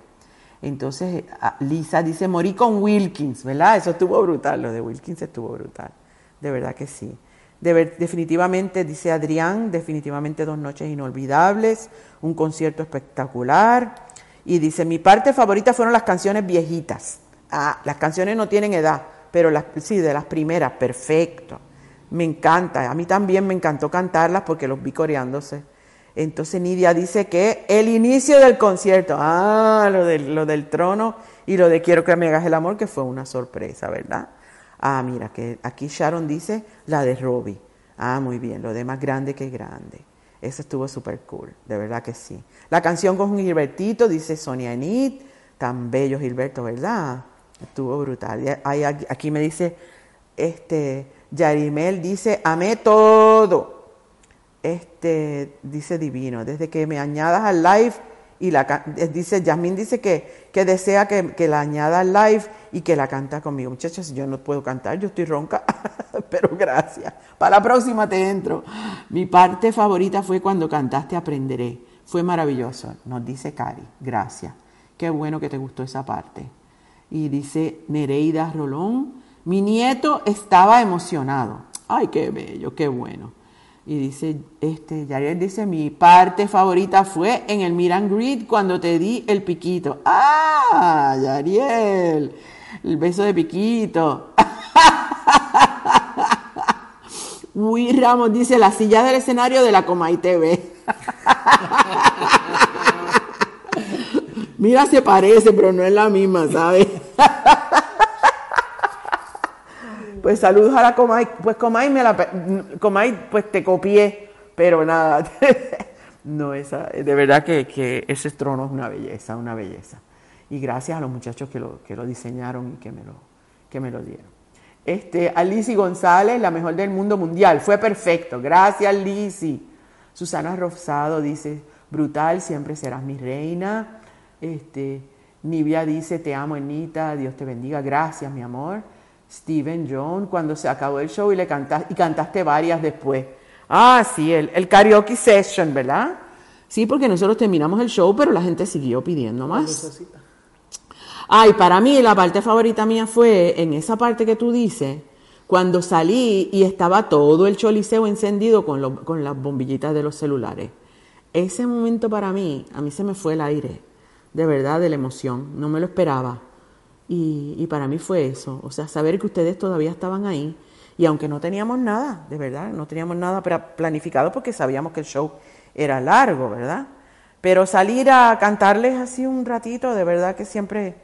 Entonces, Lisa dice, morí con Wilkins, ¿verdad? Eso estuvo brutal, lo de Wilkins estuvo brutal. De verdad que sí. definitivamente, dice Adrián, definitivamente dos noches inolvidables, un concierto espectacular. Y dice, mi parte favorita fueron las canciones viejitas. Ah, las canciones no tienen edad, pero las, sí, de las primeras, perfecto. Me encanta, a mí también me encantó cantarlas porque los vi coreándose. Entonces Nidia dice que el inicio del concierto, ah, lo, lo del trono y lo de quiero que me hagas el amor, que fue una sorpresa, ¿verdad? Ah, mira, que aquí Sharon dice la de Robbie. Ah, muy bien, lo de más grande que grande. Eso estuvo súper cool, de verdad que sí. La canción con Gilbertito, dice Sonia Enid, tan bello Gilberto, ¿verdad? Estuvo brutal. aquí me dice, este, Yarimel dice, amé todo. Este, dice divino, desde que me añadas al live y la eh, dice, Yasmín dice que, que desea que, que, la añada al live y que la canta conmigo. Muchachas, yo no puedo cantar, yo estoy ronca, pero gracias. Para la próxima te entro. Mi parte favorita fue cuando cantaste Aprenderé. Fue maravilloso, nos dice Cari. Gracias. Qué bueno que te gustó esa parte. Y dice Nereida Rolón, mi nieto estaba emocionado. Ay, qué bello, qué bueno. Y dice, este, Yariel dice, mi parte favorita fue en el Miran Grid cuando te di el piquito. ¡Ah! Yariel, el beso de piquito. Uy, Ramos dice, la silla del escenario de la Comay TV. Mira, se parece, pero no es la misma, ¿sabes? Pues saludos a la Comay. Pues Comay, me la, Comay pues te copié, pero nada. no, esa, de verdad que, ese trono es una belleza, una belleza. Y gracias a los muchachos que lo, que lo diseñaron y que me lo, que me lo dieron. Este, Alicia González, la mejor del mundo mundial. Fue perfecto. Gracias, Lisi. Susana Rosado dice, brutal, siempre serás mi reina. Este, Nivia dice, te amo, Enita, Dios te bendiga. Gracias, mi amor. Steven John, cuando se acabó el show y le cantaste, y cantaste varias después. Ah, sí, el, el karaoke session, ¿verdad? Sí, porque nosotros terminamos el show, pero la gente siguió pidiendo más. Ay, para mí la parte favorita mía fue en esa parte que tú dices, cuando salí y estaba todo el choliseo encendido con, con las bombillitas de los celulares. Ese momento para mí, a mí se me fue el aire, de verdad, de la emoción, no me lo esperaba. Y, para mí fue eso, o sea, saber que ustedes todavía estaban ahí. Y aunque no teníamos nada, de verdad, no teníamos nada planificado porque sabíamos que el show era largo, ¿verdad? Pero salir a cantarles así un ratito, de verdad que siempre,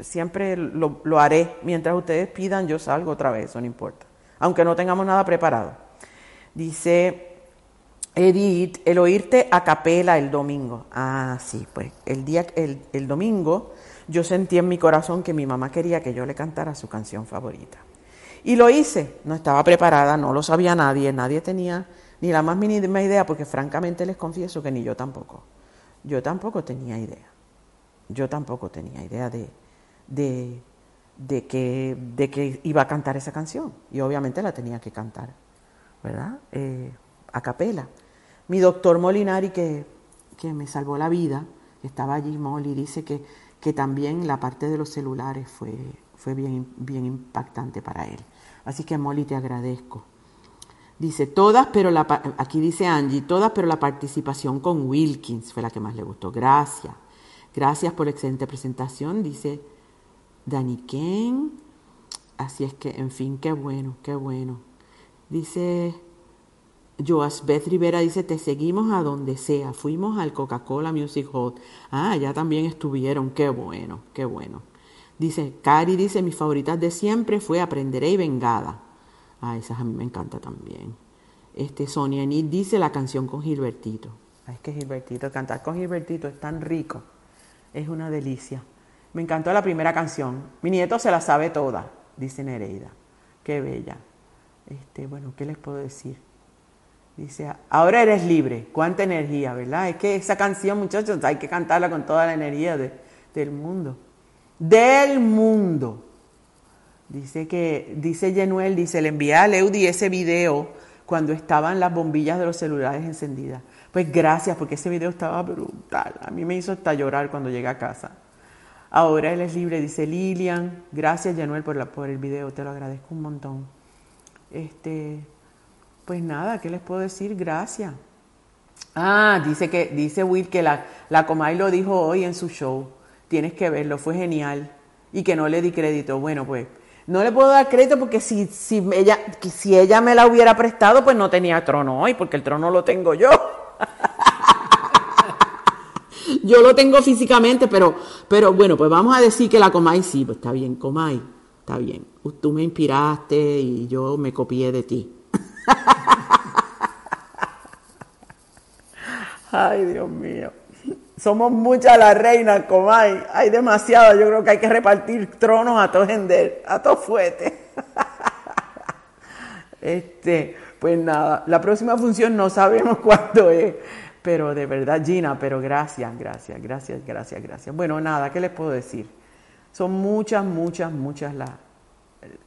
siempre lo, lo haré. Mientras ustedes pidan, yo salgo otra vez, eso no importa. Aunque no tengamos nada preparado. Dice Edith, el oírte a capela el domingo. Ah, sí, pues el día, el, el domingo yo sentí en mi corazón que mi mamá quería que yo le cantara su canción favorita. Y lo hice, no estaba preparada, no lo sabía nadie, nadie tenía ni la más mínima idea, porque francamente les confieso que ni yo tampoco. Yo tampoco tenía idea. Yo tampoco tenía idea de, de, de, que, de que iba a cantar esa canción. Y obviamente la tenía que cantar, ¿verdad? Eh, a capela. Mi doctor Molinari, que, que me salvó la vida, estaba allí, Molly, dice que que también la parte de los celulares fue, fue bien, bien impactante para él. Así que Molly, te agradezco. Dice, todas, pero aquí dice Angie, todas, pero la participación con Wilkins fue la que más le gustó. Gracias. Gracias por la excelente presentación, dice Dani Ken. Así es que, en fin, qué bueno, qué bueno. Dice Beth Rivera dice, te seguimos a donde sea. Fuimos al Coca-Cola Music Hall. Ah, ya también estuvieron. Qué bueno, qué bueno. Dice, Cari dice, mis favoritas de siempre fue Aprenderé y Vengada. Ah, esas a mí me encanta también. Este, Sonia Enid dice la canción con Gilbertito. es que Gilbertito, cantar con Gilbertito es tan rico. Es una delicia. Me encantó la primera canción. Mi nieto se la sabe toda, dice Nereida. Qué bella. Este, bueno, ¿qué les puedo decir? Dice, ahora eres libre. Cuánta energía, ¿verdad? Es que esa canción, muchachos, hay que cantarla con toda la energía del mundo. Del mundo. Dice que, dice Yenuel, dice, le envié a Leudi ese video cuando estaban las bombillas de los celulares encendidas. Pues gracias, porque ese video estaba brutal. A mí me hizo hasta llorar cuando llegué a casa. Ahora él es libre, dice Lilian. Gracias, Yenuel, por, la, por el video, te lo agradezco un montón. Este, pues nada, ¿qué les puedo decir? Gracias. Ah, dice que dice Will que la, la Comay lo dijo hoy en su show. Tienes que verlo, fue genial. Y que no le di crédito. Bueno, pues no le puedo dar crédito porque si, si, ella, si ella me la hubiera prestado, pues no tenía trono hoy, porque el trono lo tengo yo. yo lo tengo físicamente, pero, pero bueno, pues vamos a decir que la Comay sí, pues está bien, Comay, está bien. Tú me inspiraste y yo me copié de ti. Ay, Dios mío. somos muchas las reinas, como hay, hay demasiado. Yo creo que hay que repartir tronos a todos a todos fuertes. este, pues nada, la próxima función no sabemos cuándo es, pero de verdad, Gina, pero gracias, gracias, gracias, gracias, gracias. Bueno, nada, ¿qué les puedo decir? Son muchas, muchas, muchas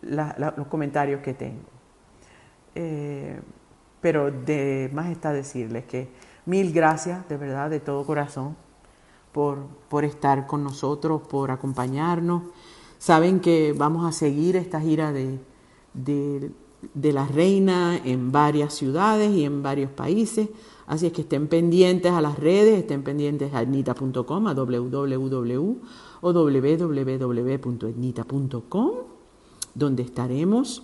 los comentarios que tengo. Eh, pero de más está decirles que mil gracias, de verdad, de todo corazón, por, por estar con nosotros, por acompañarnos. Saben que vamos a seguir esta gira de, de, la reina en varias ciudades y en varios países. Así es que estén pendientes a las redes, estén pendientes a etnita.com, a www o donde estaremos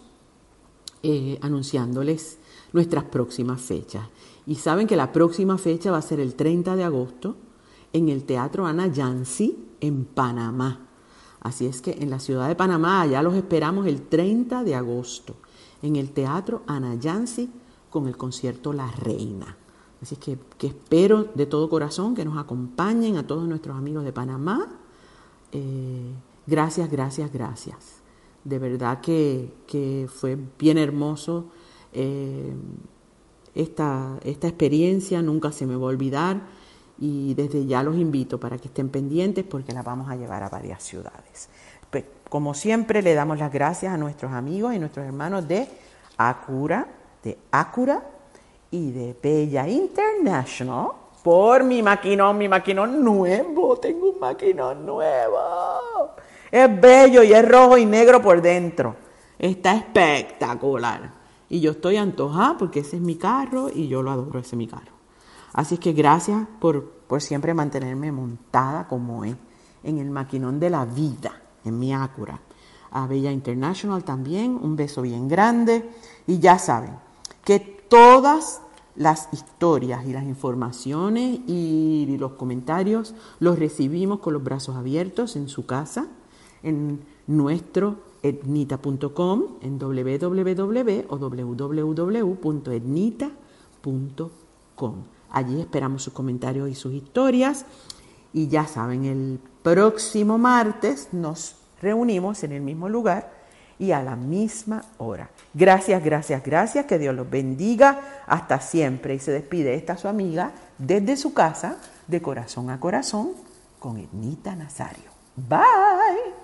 eh, anunciándoles nuestras próximas fechas. Y saben que la próxima fecha va a ser el 30 de agosto en el Teatro Ana Yancy en Panamá. Así es que en la ciudad de Panamá, allá los esperamos el 30 de agosto en el Teatro Ana Yancy con el concierto La Reina. Así es que, que, espero de todo corazón que nos acompañen a todos nuestros amigos de Panamá. Eh, gracias, gracias, gracias. De verdad que, que fue bien hermoso eh, esta, esta experiencia, nunca se me va a olvidar y desde ya los invito para que estén pendientes porque la vamos a llevar a varias ciudades. Pues, como siempre, le damos las gracias a nuestros amigos y nuestros hermanos de Acura, de Acura y de Bella International por mi maquinón, mi maquinón nuevo. Tengo un maquinón nuevo. Es bello y es rojo y negro por dentro. Está espectacular. Y yo estoy antojada porque ese es mi carro y yo lo adoro, ese es mi carro. Así es que gracias por, por siempre mantenerme montada como es en el maquinón de la vida, en mi Acura. A Bella International también, un beso bien grande. Y ya saben que todas las historias y las informaciones y los comentarios los recibimos con los brazos abiertos en su casa, en nuestro etnita.com, en www o www.etnita.com. Allí esperamos sus comentarios y sus historias. Y ya saben, el próximo martes nos reunimos en el mismo lugar y a la misma hora. Gracias, gracias, gracias. Que Dios los bendiga hasta siempre. Y se despide esta su amiga desde su casa, de corazón a corazón, con Ednita Nazario. Bye.